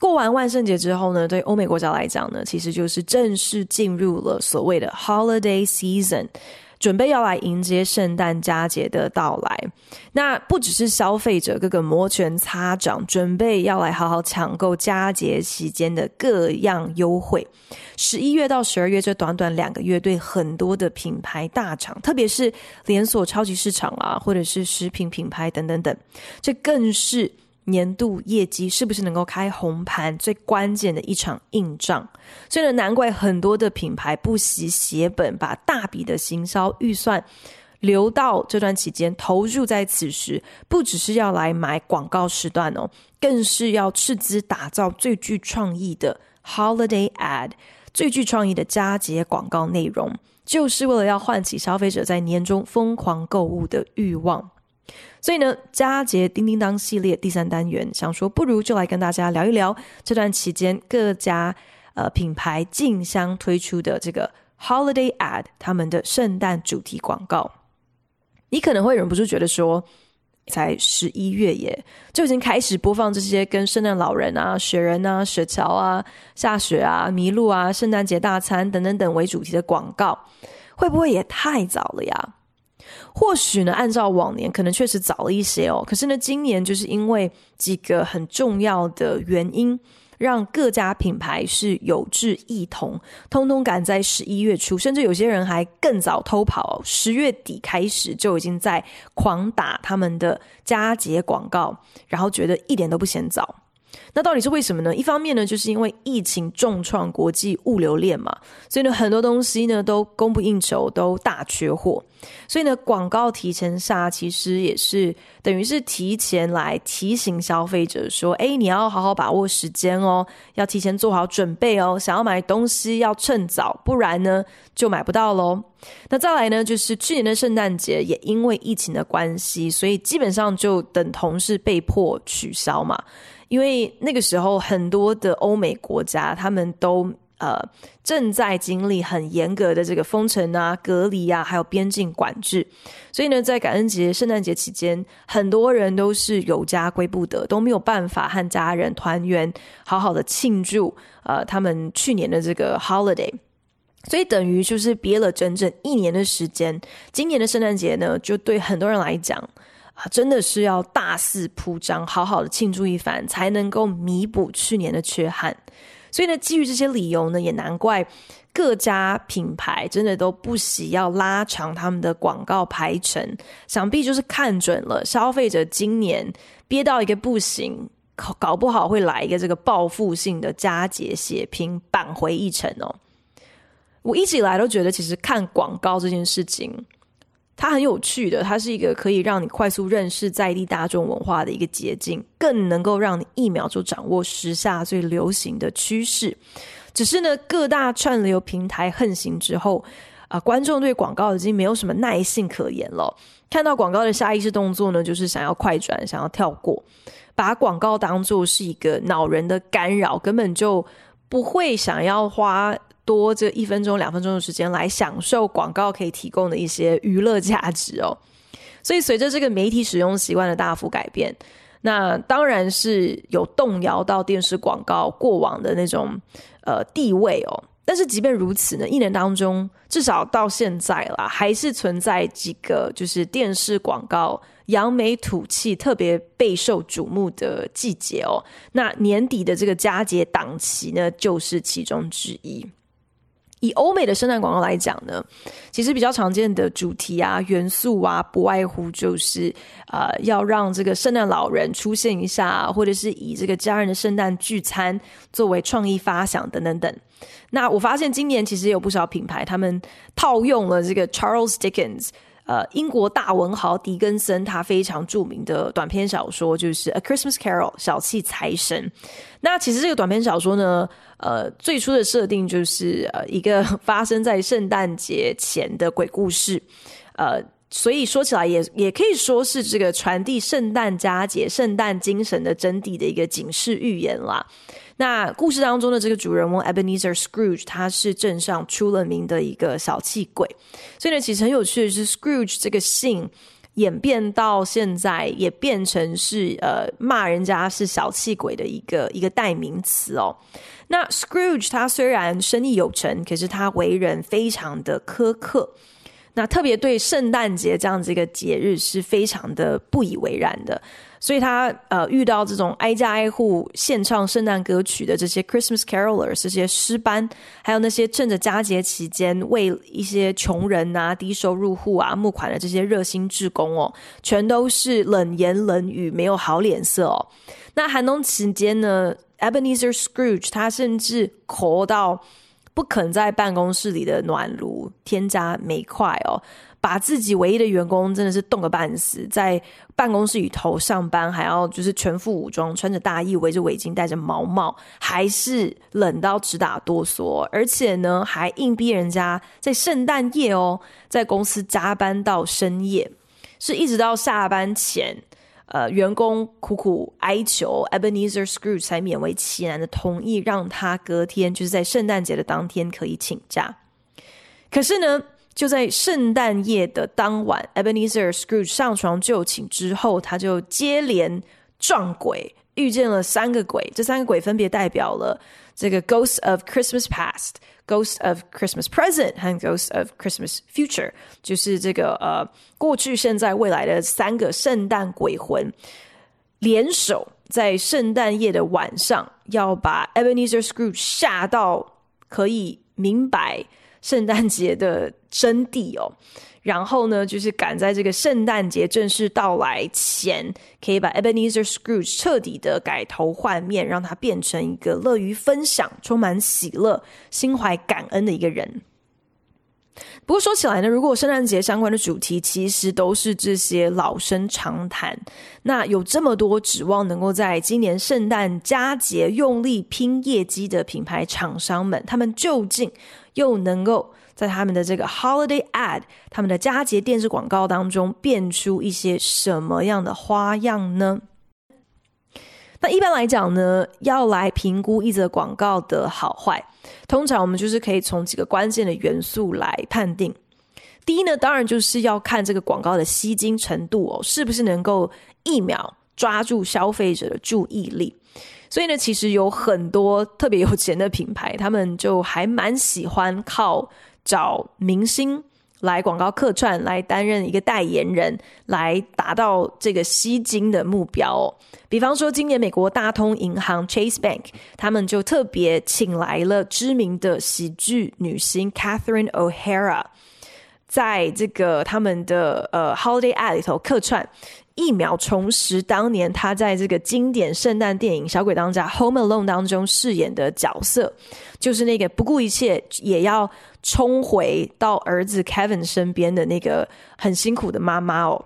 过完万圣节之后呢，对欧美国家来讲呢，其实就是正式进入了所谓的 holiday season，准备要来迎接圣诞佳节的到来。那不只是消费者各个摩拳擦掌，准备要来好好抢购佳节期间的各样优惠。十一月到十二月这短短两个月，对很多的品牌大厂，特别是连锁超级市场啊，或者是食品品牌等等等，这更是。年度业绩是不是能够开红盘？最关键的一场硬仗，所以呢，难怪很多的品牌不惜血本，把大笔的行销预算留到这段期间，投入在此时，不只是要来买广告时段哦，更是要斥资打造最具创意的 holiday ad，最具创意的佳节广告内容，就是为了要唤起消费者在年中疯狂购物的欲望。所以呢，佳节叮叮当系列第三单元，想说不如就来跟大家聊一聊这段期间各家呃品牌竞相推出的这个 holiday ad，他们的圣诞主题广告。你可能会忍不住觉得说，才十一月耶，就已经开始播放这些跟圣诞老人啊、雪人啊、雪橇啊、下雪啊、麋鹿啊、圣诞节大餐等等等为主题的广告，会不会也太早了呀？或许呢，按照往年可能确实早了一些哦。可是呢，今年就是因为几个很重要的原因，让各家品牌是有志一同，通通赶在十一月初，甚至有些人还更早偷跑，十月底开始就已经在狂打他们的佳节广告，然后觉得一点都不嫌早。那到底是为什么呢？一方面呢，就是因为疫情重创国际物流链嘛，所以呢，很多东西呢都供不应求，都大缺货。所以呢，广告提前下，其实也是等于是提前来提醒消费者说：“哎，你要好好把握时间哦，要提前做好准备哦，想要买东西要趁早，不然呢就买不到喽。”那再来呢，就是去年的圣诞节也因为疫情的关系，所以基本上就等同是被迫取消嘛。因为那个时候很多的欧美国家，他们都呃正在经历很严格的这个封城啊、隔离啊，还有边境管制，所以呢，在感恩节、圣诞节期间，很多人都是有家归不得，都没有办法和家人团圆，好好的庆祝呃他们去年的这个 holiday，所以等于就是憋了整整一年的时间，今年的圣诞节呢，就对很多人来讲。真的是要大肆铺张，好好的庆祝一番，才能够弥补去年的缺憾。所以呢，基于这些理由呢，也难怪各家品牌真的都不惜要拉长他们的广告排程，想必就是看准了消费者今年憋到一个不行，搞不好会来一个这个报复性的佳节血拼，扳回一城哦。我一直以来都觉得，其实看广告这件事情。它很有趣的，它是一个可以让你快速认识在地大众文化的一个捷径，更能够让你一秒就掌握时下最流行的趋势。只是呢，各大串流平台横行之后，啊、呃，观众对广告已经没有什么耐性可言了。看到广告的下意识动作呢，就是想要快转，想要跳过，把广告当做是一个恼人的干扰，根本就不会想要花。多这一分钟、两分钟的时间来享受广告可以提供的一些娱乐价值哦。所以随着这个媒体使用习惯的大幅改变，那当然是有动摇到电视广告过往的那种呃地位哦。但是即便如此呢，一年当中至少到现在啦，还是存在几个就是电视广告扬眉吐气、特别备受瞩目的季节哦。那年底的这个佳节档期呢，就是其中之一。以欧美的圣诞广告来讲呢，其实比较常见的主题啊、元素啊，不外乎就是呃，要让这个圣诞老人出现一下，或者是以这个家人的圣诞聚餐作为创意发想等等等。那我发现今年其实有不少品牌，他们套用了这个 Charles Dickens。呃英国大文豪狄更森他非常著名的短篇小说，就是《A Christmas Carol》小气财神。那其实这个短篇小说呢，呃，最初的设定就是呃一个 发生在圣诞节前的鬼故事，呃。所以说起来也也可以说是这个传递圣诞佳节、圣诞精神的真谛的一个警示预言啦。那故事当中的这个主人翁 Ebenezer Scrooge，他是镇上出了名的一个小气鬼。所以呢，其实很有趣的是，Scrooge 这个姓演变到现在，也变成是呃骂人家是小气鬼的一个一个代名词哦。那 Scrooge 他虽然生意有成，可是他为人非常的苛刻。那特别对圣诞节这样子一个节日是非常的不以为然的，所以他呃遇到这种挨家挨户献唱圣诞歌曲的这些 Christmas Carolers 这些诗班，还有那些趁着佳节期间为一些穷人啊、低收入户啊募款的这些热心志工哦，全都是冷言冷语，没有好脸色哦。那寒冬期间呢，Ebenezer Scrooge 他甚至哭到。不肯在办公室里的暖炉添加煤块哦，把自己唯一的员工真的是冻个半死，在办公室里头上班还要就是全副武装，穿着大衣，围着围巾，戴着毛帽，还是冷到直打哆嗦，而且呢还硬逼人家在圣诞夜哦，在公司加班到深夜，是一直到下班前。呃，员工苦苦哀求，Ebenezer Scrooge 才勉为其难的同意，让他隔天就是在圣诞节的当天可以请假。可是呢，就在圣诞夜的当晚，Ebenezer Scrooge 上床就寝之后，他就接连撞鬼，遇见了三个鬼。这三个鬼分别代表了这个 Ghost of Christmas Past。Ghost of Christmas Present 和 Ghost of Christmas Future，就是这个呃过去、现在、未来的三个圣诞鬼魂联手，在圣诞夜的晚上，要把 Ebenezer Scrooge 吓到可以明白圣诞节的真谛哦。然后呢，就是赶在这个圣诞节正式到来前，可以把 Ebenezer Scrooge 彻底的改头换面，让他变成一个乐于分享、充满喜乐、心怀感恩的一个人。不过说起来呢，如果圣诞节相关的主题其实都是这些老生常谈，那有这么多指望能够在今年圣诞佳节用力拼业绩的品牌厂商们，他们究竟又能够在他们的这个 holiday ad，他们的佳节电视广告当中变出一些什么样的花样呢？那一般来讲呢，要来评估一则广告的好坏，通常我们就是可以从几个关键的元素来判定。第一呢，当然就是要看这个广告的吸睛程度哦，是不是能够一秒抓住消费者的注意力。所以呢，其实有很多特别有钱的品牌，他们就还蛮喜欢靠。找明星来广告客串，来担任一个代言人，来达到这个吸睛的目标。比方说，今年美国大通银行 Chase Bank，他们就特别请来了知名的喜剧女星 Catherine O'Hara，在这个他们的呃 Holiday Ad 里头客串。一秒重拾当年他在这个经典圣诞电影《小鬼当家》（Home Alone） 当中饰演的角色，就是那个不顾一切也要冲回到儿子 Kevin 身边的那个很辛苦的妈妈哦。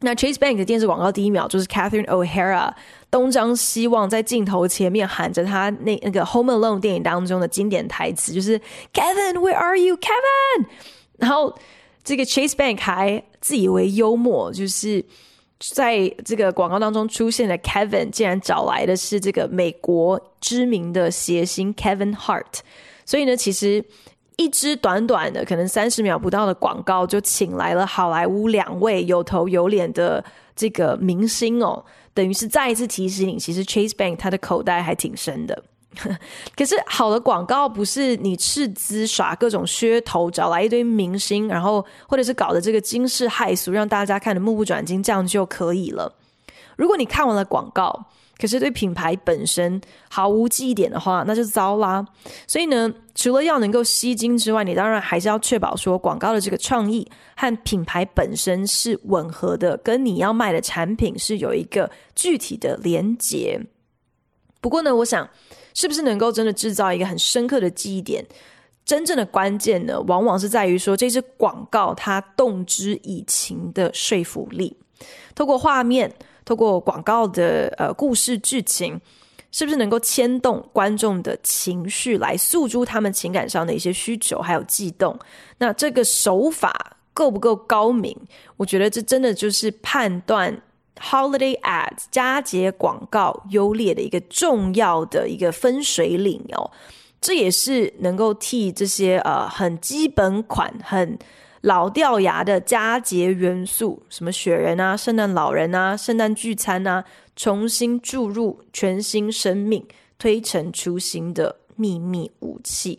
那 Chase Bank 的电视广告第一秒就是 Catherine O'Hara 东张西望，在镜头前面喊着他那那个 Home Alone 电影当中的经典台词，就是 Kevin，Where are you, Kevin？然后这个 Chase Bank 还自以为幽默，就是。在这个广告当中出现的 Kevin，竟然找来的是这个美国知名的谐星 Kevin Hart，所以呢，其实一支短短的可能三十秒不到的广告，就请来了好莱坞两位有头有脸的这个明星哦，等于是再一次提醒你，其实 Chase Bank 他的口袋还挺深的。可是好的广告不是你斥资耍各种噱头，找来一堆明星，然后或者是搞得这个惊世骇俗，让大家看得目不转睛，这样就可以了。如果你看完了广告，可是对品牌本身毫无记忆点的话，那就糟啦。所以呢，除了要能够吸睛之外，你当然还是要确保说广告的这个创意和品牌本身是吻合的，跟你要卖的产品是有一个具体的连结。不过呢，我想。是不是能够真的制造一个很深刻的记忆点？真正的关键呢，往往是在于说这支广告它动之以情的说服力，透过画面，透过广告的呃故事剧情，是不是能够牵动观众的情绪，来诉诸他们情感上的一些需求，还有悸动？那这个手法够不够高明？我觉得这真的就是判断 holiday ads 佳节广告优劣的一个重要的一个分水岭哦。这也是能够替这些呃很基本款、很老掉牙的佳节元素，什么雪人啊、圣诞老人啊、圣诞聚餐啊，重新注入全新生命、推陈出新的秘密武器。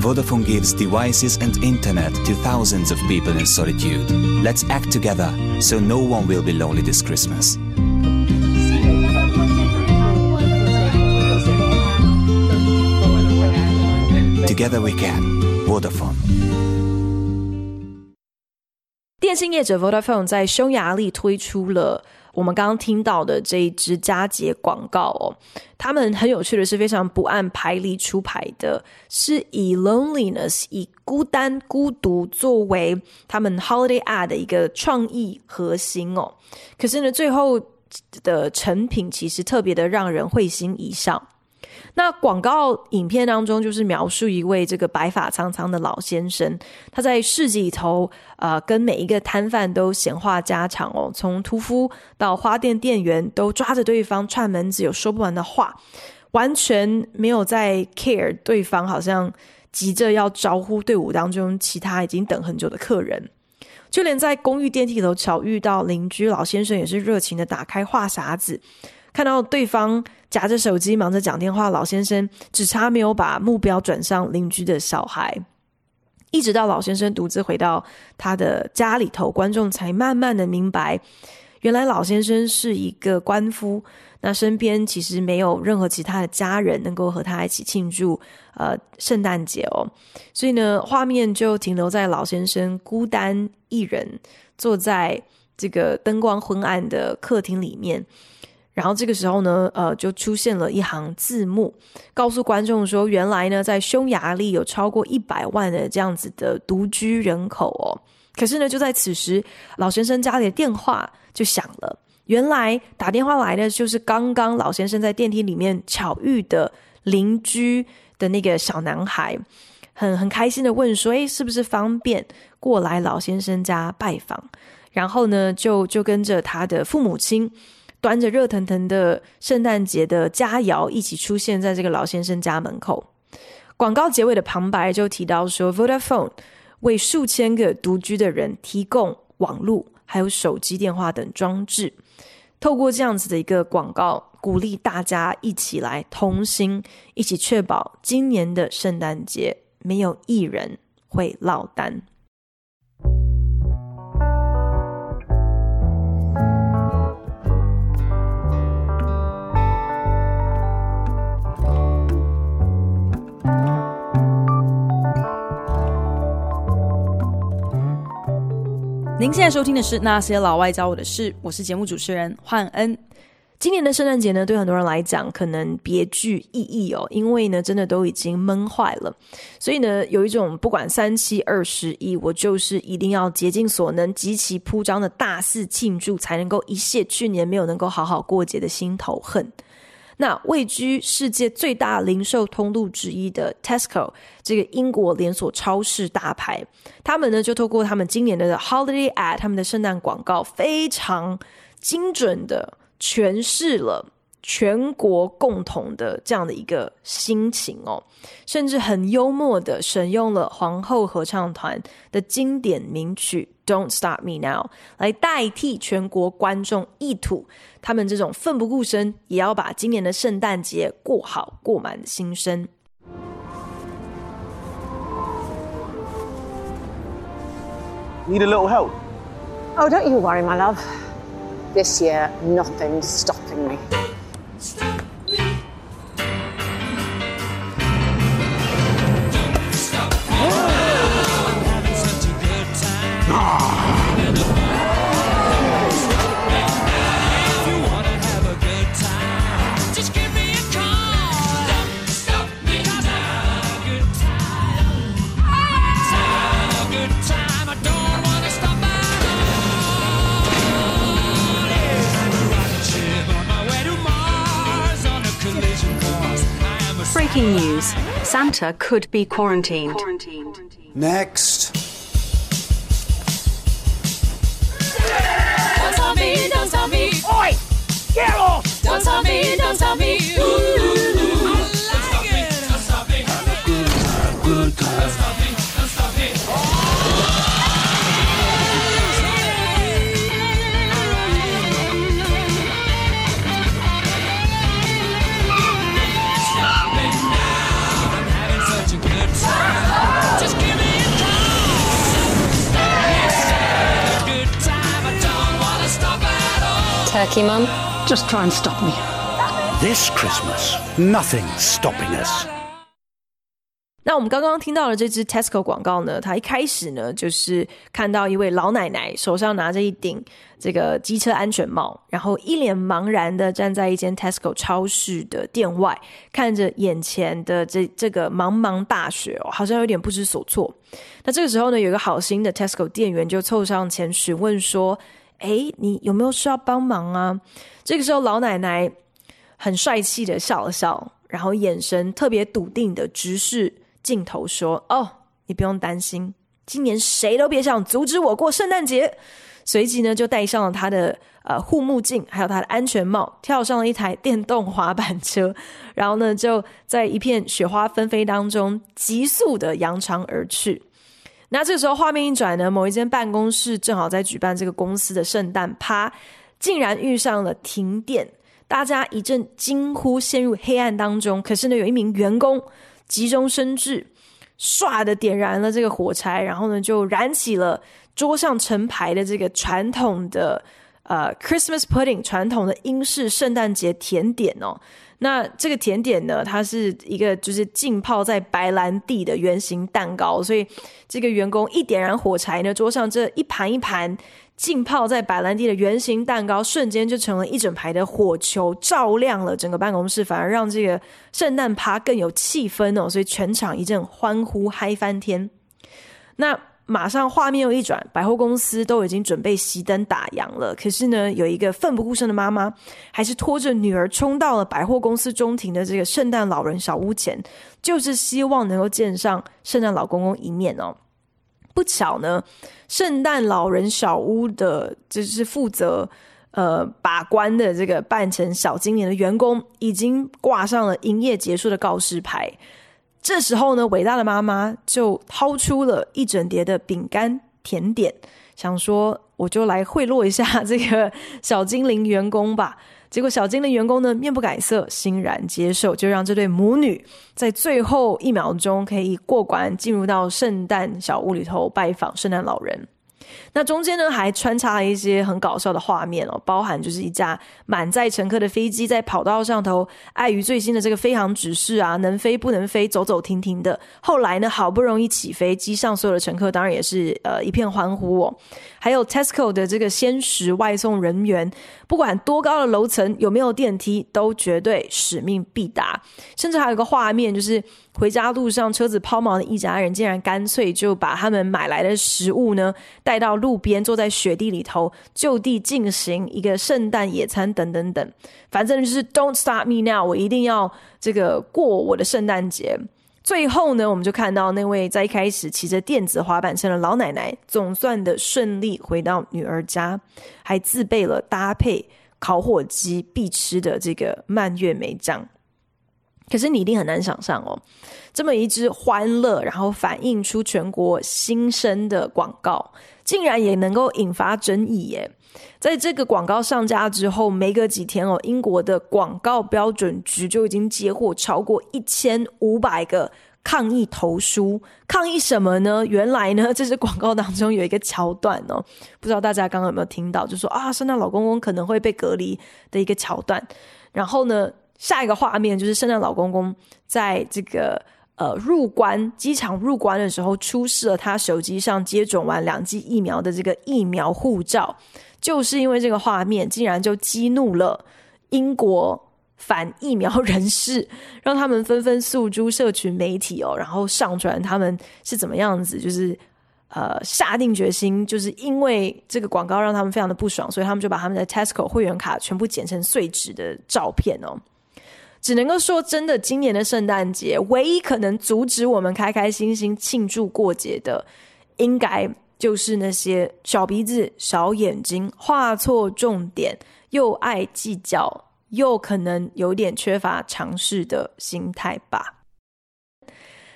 Vodafone gives devices and internet to thousands of people in solitude. Let's act together so no one will be lonely this Christmas. Together we can. Vodafone. 电信业者 Vodafone 在匈牙利推出了。 我们刚刚听到的这一支佳节广告哦，他们很有趣的是，非常不按牌理出牌的，是以 loneliness 以孤单孤独作为他们 holiday ad 的一个创意核心哦。可是呢，最后的成品其实特别的让人会心一笑。那广告影片当中，就是描述一位这个白发苍苍的老先生，他在市集里头，呃，跟每一个摊贩都闲话家常哦，从屠夫到花店店员都抓着对方串门子，有说不完的话，完全没有在 care 对方，好像急着要招呼队伍当中其他已经等很久的客人，就连在公寓电梯里头巧遇到邻居老先生，也是热情的打开话匣子。看到对方夹着手机忙着讲电话，老先生只差没有把目标转向邻居的小孩，一直到老先生独自回到他的家里头，观众才慢慢的明白，原来老先生是一个官夫，那身边其实没有任何其他的家人能够和他一起庆祝呃圣诞节哦，所以呢，画面就停留在老先生孤单一人坐在这个灯光昏暗的客厅里面。然后这个时候呢，呃，就出现了一行字幕，告诉观众说，原来呢，在匈牙利有超过一百万的这样子的独居人口哦。可是呢，就在此时，老先生家里的电话就响了。原来打电话来的就是刚刚老先生在电梯里面巧遇的邻居的那个小男孩，很很开心的问说：“诶，是不是方便过来老先生家拜访？”然后呢，就就跟着他的父母亲。端着热腾腾的圣诞节的佳肴一起出现在这个老先生家门口。广告结尾的旁白就提到说，Vodafone 为数千个独居的人提供网络还有手机电话等装置，透过这样子的一个广告，鼓励大家一起来同心，一起确保今年的圣诞节没有一人会落单。您现在收听的是《那些老外教我的事》，我是节目主持人焕恩。今年的圣诞节呢，对很多人来讲可能别具意义哦，因为呢，真的都已经闷坏了，所以呢，有一种不管三七二十一，我就是一定要竭尽所能、极其铺张的大肆庆祝，才能够一泄去年没有能够好好过节的心头恨。那位居世界最大零售通路之一的 Tesco 这个英国连锁超市大牌，他们呢就透过他们今年的 Holiday Ad，他们的圣诞广告非常精准的诠释了。全国共同的这样的一个心情哦，甚至很幽默的选用了皇后合唱团的经典名曲《Don't Stop Me Now》来代替全国观众意图他们这种奋不顾身也要把今年的圣诞节过好过满的心声。Need a little help? Oh, don't you worry, my love. This year, nothing's stopping me. Breaking news Santa could be quarantined. Next. Don't tell me, don't tell me. Oi! Get off! Don't tell me, don't tell me. Ooh, ooh, ooh. Turkey Mum? Just try and stop me. This Christmas, nothing's stopping us. 那我们刚刚听到的这支 Tesco 广告呢，它一开始呢就是看到一位老奶奶手上拿着一顶这个机车安全帽，然后一脸茫然的站在一间 Tesco 超市的店外，看着眼前的这这个茫茫大雪哦，好像有点不知所措。那这个时候呢，有一个好心的 Tesco 店员就凑上前询问说：“诶，你有没有需要帮忙啊？”这个时候老奶奶很帅气的笑了笑，然后眼神特别笃定的直视镜头说：“哦，你不用担心，今年谁都别想阻止我过圣诞节。”随即呢，就戴上了他的呃护目镜，还有他的安全帽，跳上了一台电动滑板车，然后呢，就在一片雪花纷飞当中急速的扬长而去。那这个时候画面一转呢，某一间办公室正好在举办这个公司的圣诞趴，竟然遇上了停电，大家一阵惊呼，陷入黑暗当中。可是呢，有一名员工。急中生智，唰的点燃了这个火柴，然后呢，就燃起了桌上成排的这个传统的呃 Christmas pudding 传统的英式圣诞节甜点哦。那这个甜点呢，它是一个就是浸泡在白兰地的圆形蛋糕，所以这个员工一点燃火柴呢，桌上这一盘一盘。浸泡在白兰地的圆形蛋糕，瞬间就成了一整排的火球，照亮了整个办公室，反而让这个圣诞趴更有气氛哦。所以全场一阵欢呼，嗨翻天。那马上画面又一转，百货公司都已经准备熄灯打烊了。可是呢，有一个奋不顾身的妈妈，还是拖着女儿冲到了百货公司中庭的这个圣诞老人小屋前，就是希望能够见上圣诞老公公一面哦。不巧呢，圣诞老人小屋的就是负责呃把关的这个扮成小精灵的员工，已经挂上了营业结束的告示牌。这时候呢，伟大的妈妈就掏出了一整叠的饼干甜点，想说我就来贿赂一下这个小精灵员工吧。结果小精灵员工呢，面不改色，欣然接受，就让这对母女在最后一秒钟可以过关，进入到圣诞小屋里头拜访圣诞老人。那中间呢，还穿插了一些很搞笑的画面哦，包含就是一架满载乘客的飞机在跑道上头，碍于最新的这个飞航指示啊，能飞不能飞，走走停停的。后来呢，好不容易起飞，机上所有的乘客当然也是呃一片欢呼哦。还有 Tesco 的这个鲜食外送人员，不管多高的楼层，有没有电梯，都绝对使命必达。甚至还有个画面，就是回家路上车子抛锚的一家人，竟然干脆就把他们买来的食物呢带到路边，坐在雪地里头，就地进行一个圣诞野餐等等等。反正就是 Don't stop me now，我一定要这个过我的圣诞节。最后呢，我们就看到那位在一开始骑着电子滑板车的老奶奶，总算的顺利回到女儿家，还自备了搭配烤火鸡必吃的这个蔓越莓酱。可是你一定很难想象哦，这么一支欢乐，然后反映出全国心声的广告，竟然也能够引发争议耶！在这个广告上架之后，没隔几天哦，英国的广告标准局就已经接获超过一千五百个抗议投书。抗议什么呢？原来呢，这支广告当中有一个桥段哦，不知道大家刚刚有没有听到，就说啊，圣诞老公公可能会被隔离的一个桥段。然后呢，下一个画面就是圣诞老公公在这个。呃，入关机场入关的时候，出示了他手机上接种完两剂疫苗的这个疫苗护照，就是因为这个画面，竟然就激怒了英国反疫苗人士，让他们纷纷诉诸社群媒体哦，然后上传他们是怎么样子，就是呃下定决心，就是因为这个广告让他们非常的不爽，所以他们就把他们的 Tesco 会员卡全部剪成碎纸的照片哦。只能够说，真的，今年的圣诞节唯一可能阻止我们开开心心庆祝过节的，应该就是那些小鼻子、小眼睛、画错重点、又爱计较、又可能有点缺乏尝试的心态吧。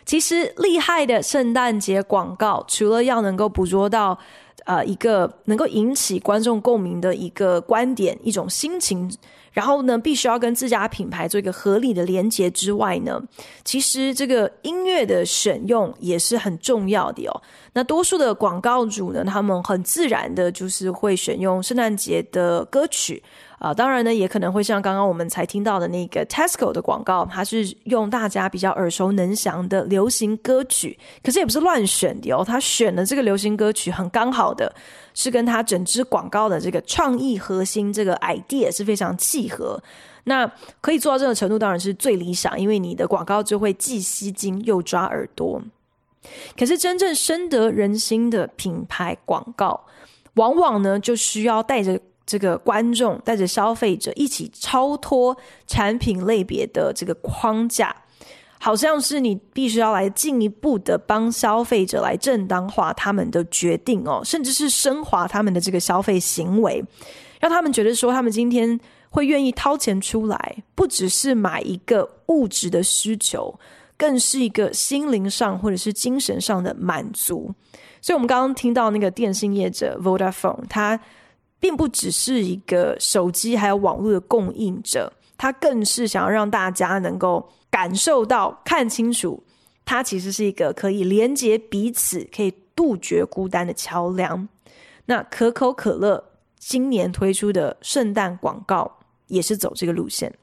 其实，厉害的圣诞节广告，除了要能够捕捉到呃一个能够引起观众共鸣的一个观点、一种心情。然后呢，必须要跟自家品牌做一个合理的连接之外呢，其实这个音乐的选用也是很重要的哦。那多数的广告主呢，他们很自然的就是会选用圣诞节的歌曲。啊、呃，当然呢，也可能会像刚刚我们才听到的那个 Tesco 的广告，它是用大家比较耳熟能详的流行歌曲，可是也不是乱选的哦，他选的这个流行歌曲很刚好的，是跟他整支广告的这个创意核心这个 idea 是非常契合。那可以做到这个程度，当然是最理想，因为你的广告就会既吸睛又抓耳朵。可是真正深得人心的品牌广告，往往呢就需要带着。这个观众带着消费者一起超脱产品类别的这个框架，好像是你必须要来进一步的帮消费者来正当化他们的决定哦，甚至是升华他们的这个消费行为，让他们觉得说他们今天会愿意掏钱出来，不只是买一个物质的需求，更是一个心灵上或者是精神上的满足。所以，我们刚刚听到那个电信业者 Vodafone，他。并不只是一个手机还有网络的供应者，他更是想要让大家能够感受到、看清楚，它其实是一个可以连接彼此、可以杜绝孤单的桥梁。那可口可乐今年推出的圣诞广告也是走这个路线。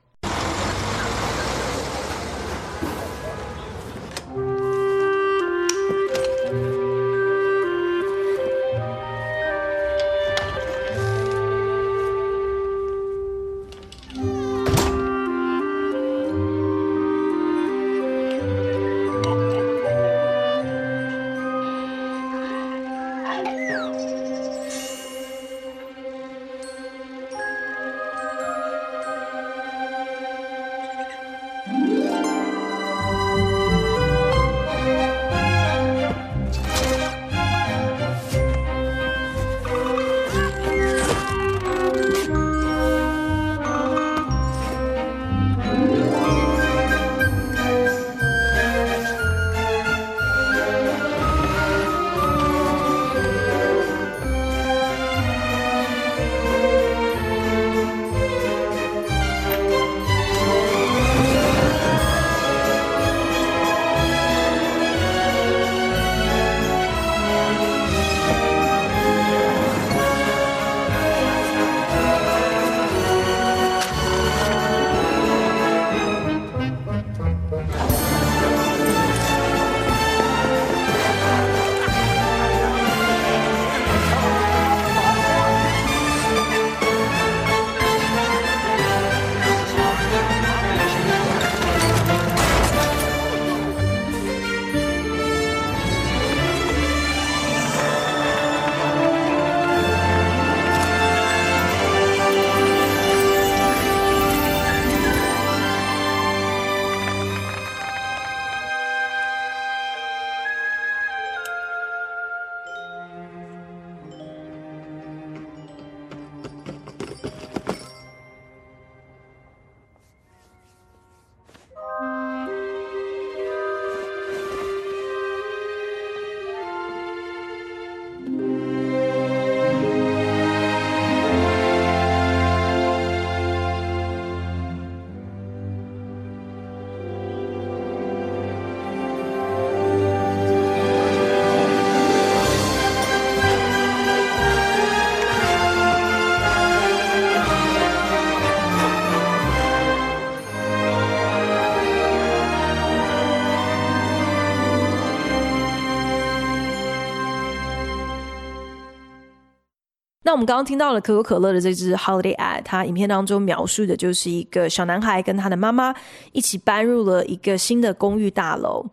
那我们刚刚听到了可口可乐的这支 Holiday Ad，它影片当中描述的就是一个小男孩跟他的妈妈一起搬入了一个新的公寓大楼。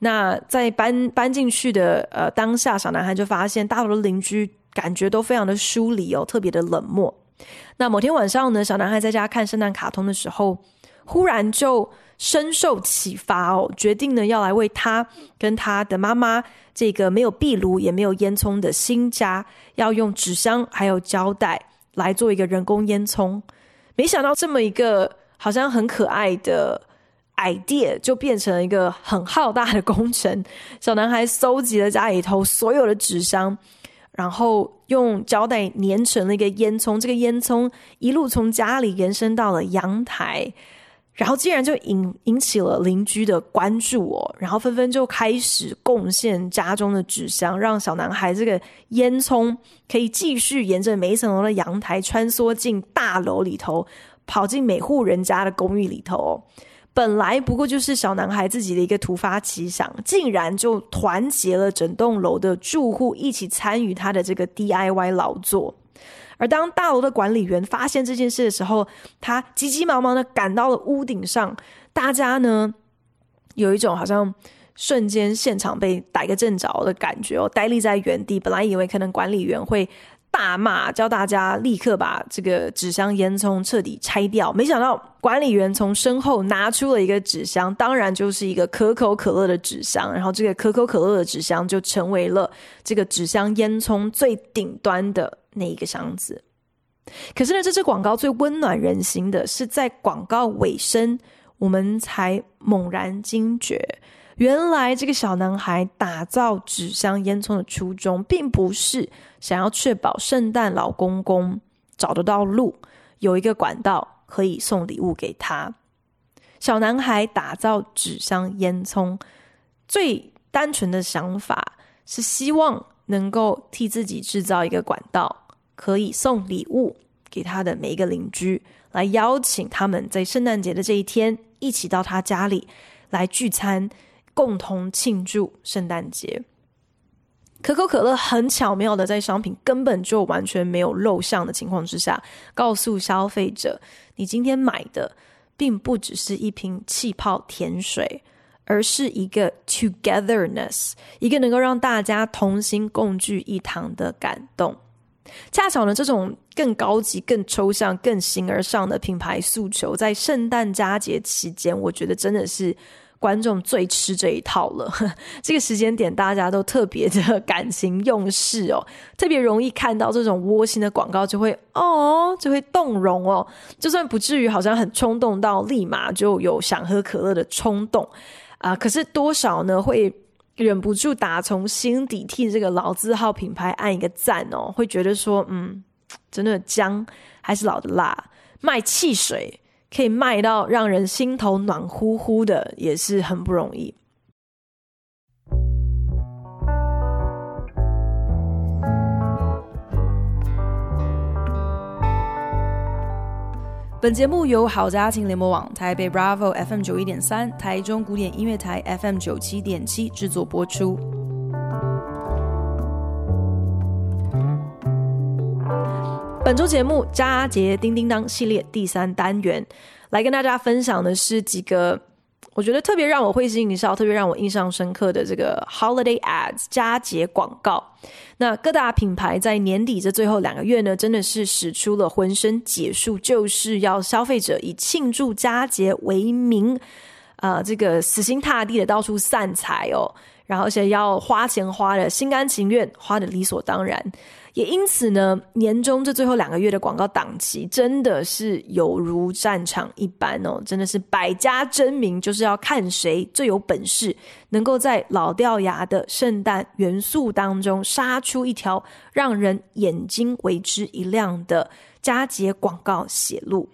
那在搬搬进去的呃当下，小男孩就发现大楼的邻居感觉都非常的疏离哦，特别的冷漠。那某天晚上呢，小男孩在家看圣诞卡通的时候，忽然就深受启发哦，决定呢要来为他跟他的妈妈这个没有壁炉也没有烟囱的新家，要用纸箱还有胶带来做一个人工烟囱。没想到这么一个好像很可爱的。idea 就变成了一个很浩大的工程。小男孩搜集了家里头所有的纸箱，然后用胶带粘成了一个烟囱。这个烟囱一路从家里延伸到了阳台，然后竟然就引引起了邻居的关注哦。然后纷纷就开始贡献家中的纸箱，让小男孩这个烟囱可以继续沿着每一层楼的阳台穿梭进大楼里头，跑进每户人家的公寓里头。本来不过就是小男孩自己的一个突发奇想，竟然就团结了整栋楼的住户一起参与他的这个 DIY 劳作。而当大楼的管理员发现这件事的时候，他急急忙忙的赶到了屋顶上，大家呢有一种好像瞬间现场被逮个正着的感觉哦，呆立在原地。本来以为可能管理员会。大骂，教大家立刻把这个纸箱烟囱彻底拆掉。没想到管理员从身后拿出了一个纸箱，当然就是一个可口可乐的纸箱。然后这个可口可乐的纸箱就成为了这个纸箱烟囱最顶端的那一个箱子。可是呢，这支广告最温暖人心的是在广告尾声，我们才猛然惊觉。原来这个小男孩打造纸箱烟囱的初衷，并不是想要确保圣诞老公公找得到路，有一个管道可以送礼物给他。小男孩打造纸箱烟囱，最单纯的想法是希望能够替自己制造一个管道，可以送礼物给他的每一个邻居，来邀请他们在圣诞节的这一天一起到他家里来聚餐。共同庆祝圣诞节。可口可乐很巧妙的在商品根本就完全没有露相的情况之下，告诉消费者：你今天买的并不只是一瓶气泡甜水，而是一个 togetherness，一个能够让大家同心共聚一堂的感动。恰巧呢，这种更高级、更抽象、更形而上的品牌诉求，在圣诞佳节期间，我觉得真的是。观众最吃这一套了，这个时间点大家都特别的感情用事哦，特别容易看到这种窝心的广告，就会哦，就会动容哦，就算不至于好像很冲动到立马就有想喝可乐的冲动啊，可是多少呢会忍不住打从心底替这个老字号品牌按一个赞哦，会觉得说嗯，真的姜还是老的辣，卖汽水。可以卖到让人心头暖乎乎的，也是很不容易。本节目由好家庭联盟网、台北 Bravo FM 九一点三、台中古典音乐台 FM 九七点七制作播出。本周节目佳节叮叮当系列第三单元，来跟大家分享的是几个我觉得特别让我会心一笑、特别让我印象深刻的这个 holiday ads 佳节广告。那各大品牌在年底这最后两个月呢，真的是使出了浑身解数，就是要消费者以庆祝佳节为名，啊、呃，这个死心塌地的到处散财哦，然后而且要花钱花的心甘情愿，花的理所当然。也因此呢，年终这最后两个月的广告档期真的是有如战场一般哦，真的是百家争鸣，就是要看谁最有本事，能够在老掉牙的圣诞元素当中杀出一条让人眼睛为之一亮的佳节广告血路。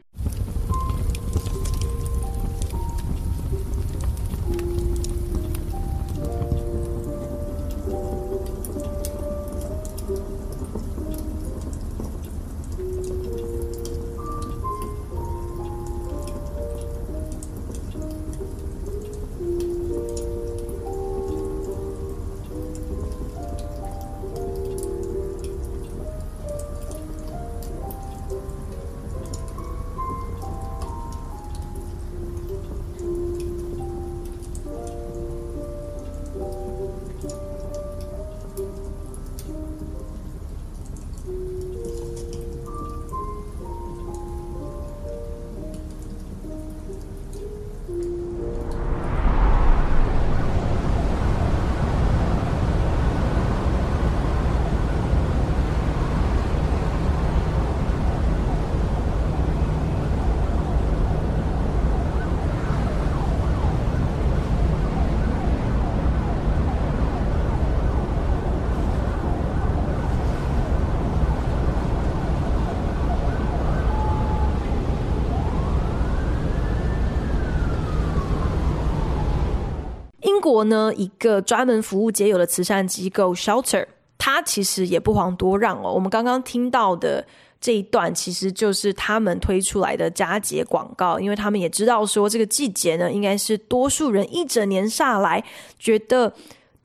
国呢，一个专门服务街友的慈善机构 Shelter，它其实也不遑多让哦。我们刚刚听到的这一段，其实就是他们推出来的佳节广告，因为他们也知道说这个季节呢，应该是多数人一整年下来觉得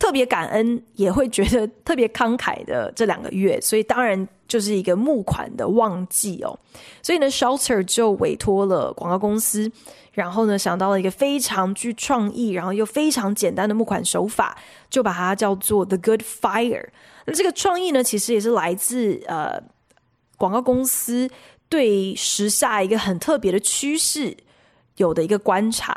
特别感恩，也会觉得特别慷慨的这两个月，所以当然就是一个募款的旺季哦。所以呢，Shelter 就委托了广告公司。然后呢，想到了一个非常具创意，然后又非常简单的募款手法，就把它叫做 The Good Fire。那这个创意呢，其实也是来自呃广告公司对时下一个很特别的趋势有的一个观察，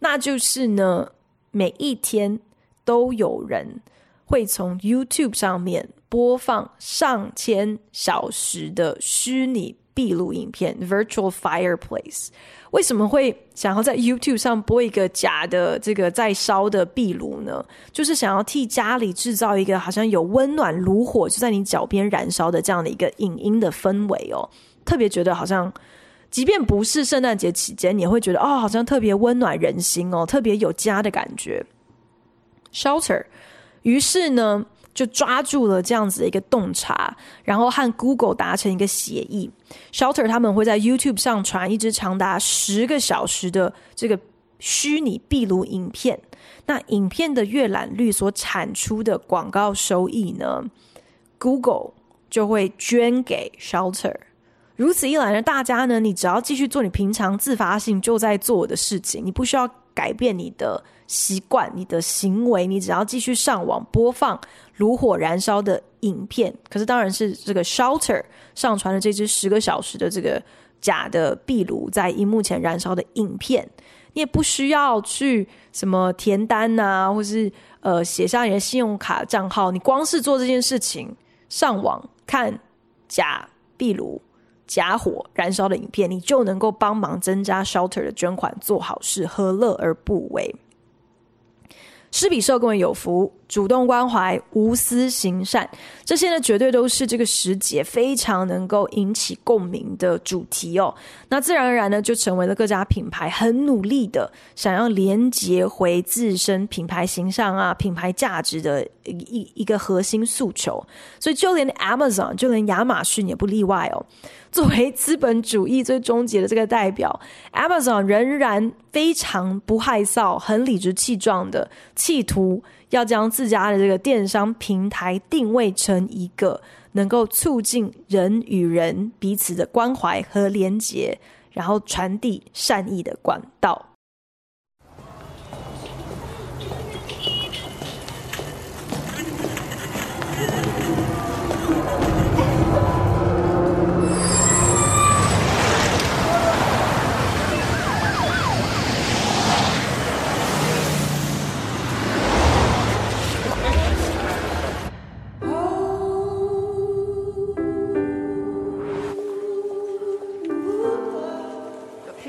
那就是呢，每一天都有人会从 YouTube 上面播放上千小时的虚拟壁炉影片 （Virtual Fireplace）。为什么会想要在 YouTube 上播一个假的这个在烧的壁炉呢？就是想要替家里制造一个好像有温暖炉火就在你脚边燃烧的这样的一个影音的氛围哦。特别觉得好像，即便不是圣诞节期间，你也会觉得哦，好像特别温暖人心哦，特别有家的感觉。Shelter，于是呢。就抓住了这样子的一个洞察，然后和 Google 达成一个协议。Shelter 他们会在 YouTube 上传一支长达十个小时的这个虚拟壁炉影片。那影片的阅览率所产出的广告收益呢，Google 就会捐给 Shelter。如此一来呢，大家呢，你只要继续做你平常自发性就在做的事情，你不需要改变你的习惯、你的行为，你只要继续上网播放。炉火燃烧的影片，可是当然是这个 Shelter 上传的这支十个小时的这个假的壁炉在荧幕前燃烧的影片，你也不需要去什么填单啊，或是呃写下你的信用卡账号，你光是做这件事情，上网看假壁炉、假火燃烧的影片，你就能够帮忙增加 Shelter 的捐款，做好事，何乐而不为？施比受更为有福，主动关怀，无私行善，这些呢，绝对都是这个时节非常能够引起共鸣的主题哦。那自然而然呢，就成为了各家品牌很努力的想要连接回自身品牌形象啊、品牌价值的一一个核心诉求。所以，就连 Amazon，就连亚马逊也不例外哦。作为资本主义最终极的这个代表，Amazon 仍然非常不害臊、很理直气壮的企图要将自家的这个电商平台定位成一个能够促进人与人彼此的关怀和连结，然后传递善意的管道。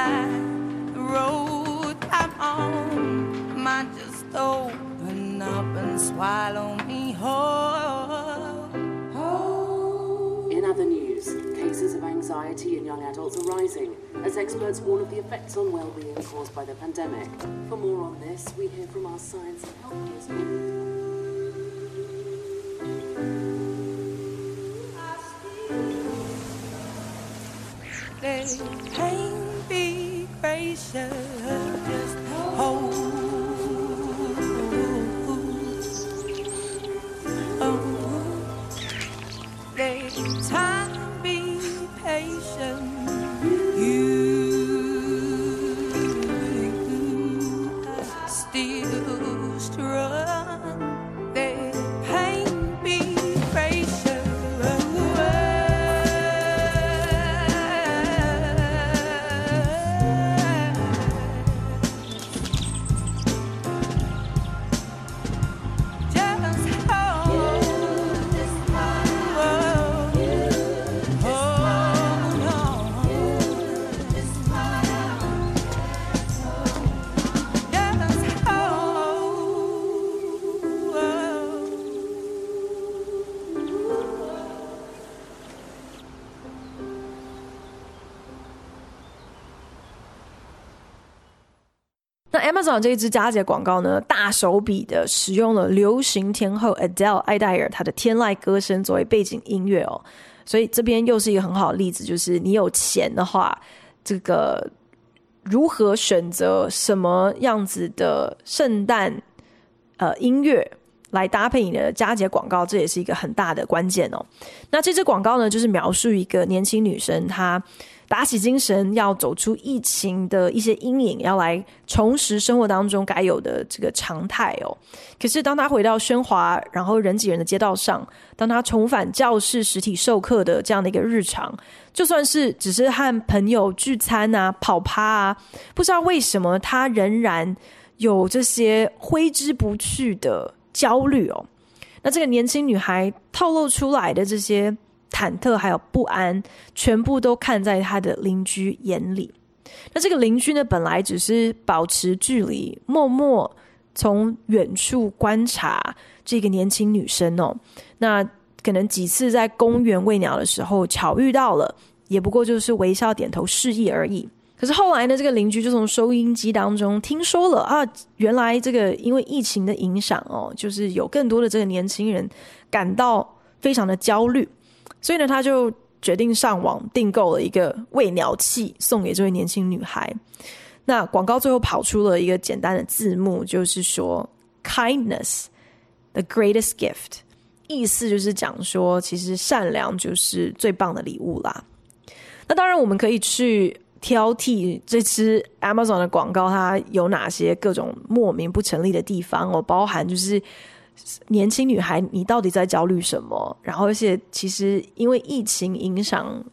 feels road I'm on might just open up and swallow me whole. In other news, cases of anxiety in young adults are rising as experts warn of the effects on well-being caused by the pandemic. For more on this, we hear from our science and health correspondent. Pain should just hold. Oh, be patient. You still strong. 这一支佳节广告呢，大手笔的使用了流行天后 Adele 艾黛尔她的天籁歌声作为背景音乐哦，所以这边又是一个很好的例子，就是你有钱的话，这个如何选择什么样子的圣诞呃音乐来搭配你的佳节广告，这也是一个很大的关键哦。那这支广告呢，就是描述一个年轻女生她。打起精神，要走出疫情的一些阴影，要来重拾生活当中该有的这个常态哦。可是当他回到喧哗，然后人挤人的街道上，当他重返教室实体授课的这样的一个日常，就算是只是和朋友聚餐啊、跑趴啊，不知道为什么他仍然有这些挥之不去的焦虑哦。那这个年轻女孩透露出来的这些。忐忑还有不安，全部都看在他的邻居眼里。那这个邻居呢，本来只是保持距离，默默从远处观察这个年轻女生哦。那可能几次在公园喂鸟的时候巧遇到了，也不过就是微笑点头示意而已。可是后来呢，这个邻居就从收音机当中听说了啊，原来这个因为疫情的影响哦，就是有更多的这个年轻人感到非常的焦虑。所以呢，他就决定上网订购了一个喂鸟器，送给这位年轻女孩。那广告最后跑出了一个简单的字幕，就是说 “kindness, the greatest gift”，意思就是讲说，其实善良就是最棒的礼物啦。那当然，我们可以去挑剔这支 Amazon 的广告，它有哪些各种莫名不成立的地方哦，包含就是。年轻女孩，你到底在焦虑什么？然后，而且其实因为疫情影响，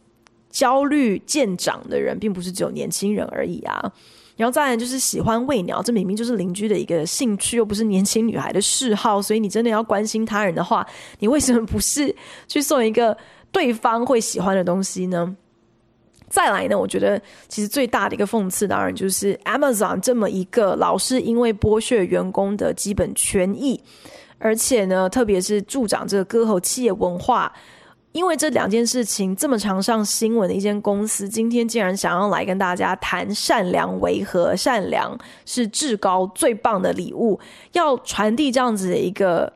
焦虑渐长的人并不是只有年轻人而已啊。然后再来就是喜欢喂鸟，这明明就是邻居的一个兴趣，又不是年轻女孩的嗜好。所以你真的要关心他人的话，你为什么不是去送一个对方会喜欢的东西呢？再来呢，我觉得其实最大的一个讽刺，当然就是 Amazon 这么一个老是因为剥削员工的基本权益。而且呢，特别是助长这个割喉企业文化，因为这两件事情这么常上新闻的一间公司，今天竟然想要来跟大家谈善良为何？善良是至高最棒的礼物，要传递这样子的一个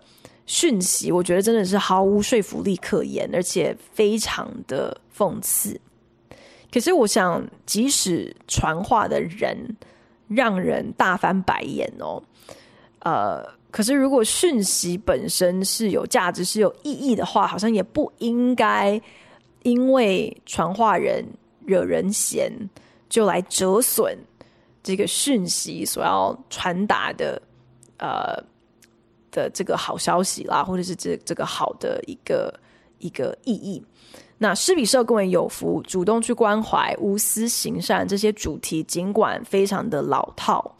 讯息，我觉得真的是毫无说服力可言，而且非常的讽刺。可是我想，即使传话的人让人大翻白眼哦，呃。可是，如果讯息本身是有价值、是有意义的话，好像也不应该因为传话人惹人嫌，就来折损这个讯息所要传达的呃的这个好消息啦，或者是这这个好的一个一个意义。那施比受更为有福，主动去关怀、无私行善这些主题，尽管非常的老套。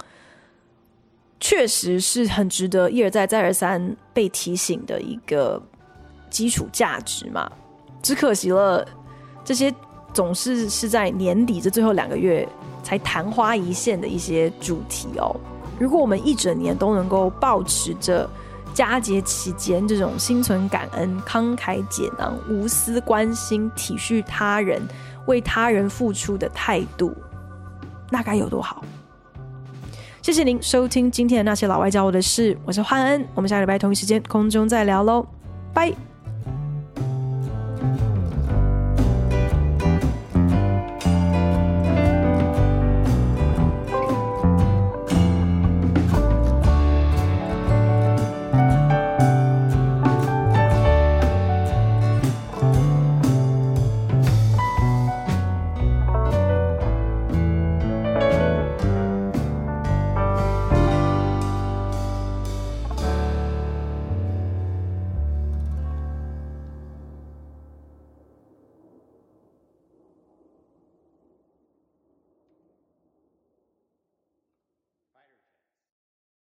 确实是很值得一而再再而三被提醒的一个基础价值嘛，只可惜了，这些总是是在年底这最后两个月才昙花一现的一些主题哦。如果我们一整年都能够保持着佳节期间这种心存感恩、慷慨解囊、无私关心、体恤他人、为他人付出的态度，那该有多好！谢谢您收听今天的那些老外教我的事，我是焕恩，我们下礼拜同一时间空中再聊喽，拜。